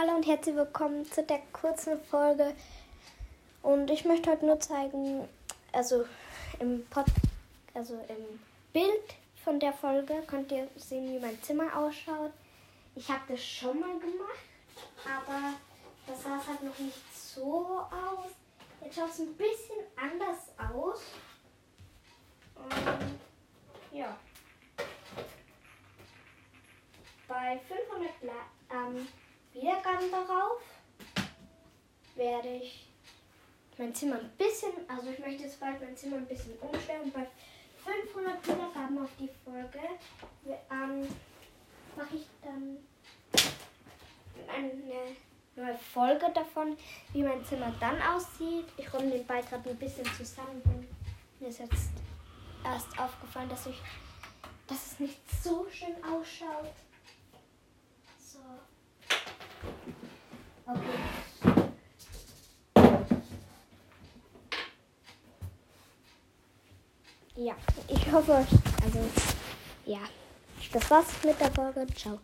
Hallo und herzlich willkommen zu der kurzen Folge. Und ich möchte heute nur zeigen, also im Pod, also im Bild von der Folge könnt ihr sehen, wie mein Zimmer ausschaut. Ich habe das schon mal gemacht, aber das sah halt noch nicht so aus. Jetzt schaut es ein bisschen anders aus. Und ja. Bei 500 ähm, Wiedergaben darauf werde ich mein Zimmer ein bisschen, also ich möchte jetzt bald mein Zimmer ein bisschen umstellen. Bei 500 Wiedergaben auf die Folge ähm, mache ich dann eine neue Folge davon, wie mein Zimmer dann aussieht. Ich räume den Beitrag ein bisschen zusammen. Mir ist jetzt erst aufgefallen, dass ich, dass es nicht so schön ausschaut. Ja, ich hoffe, also ja, das war's mit der Folge. Ciao.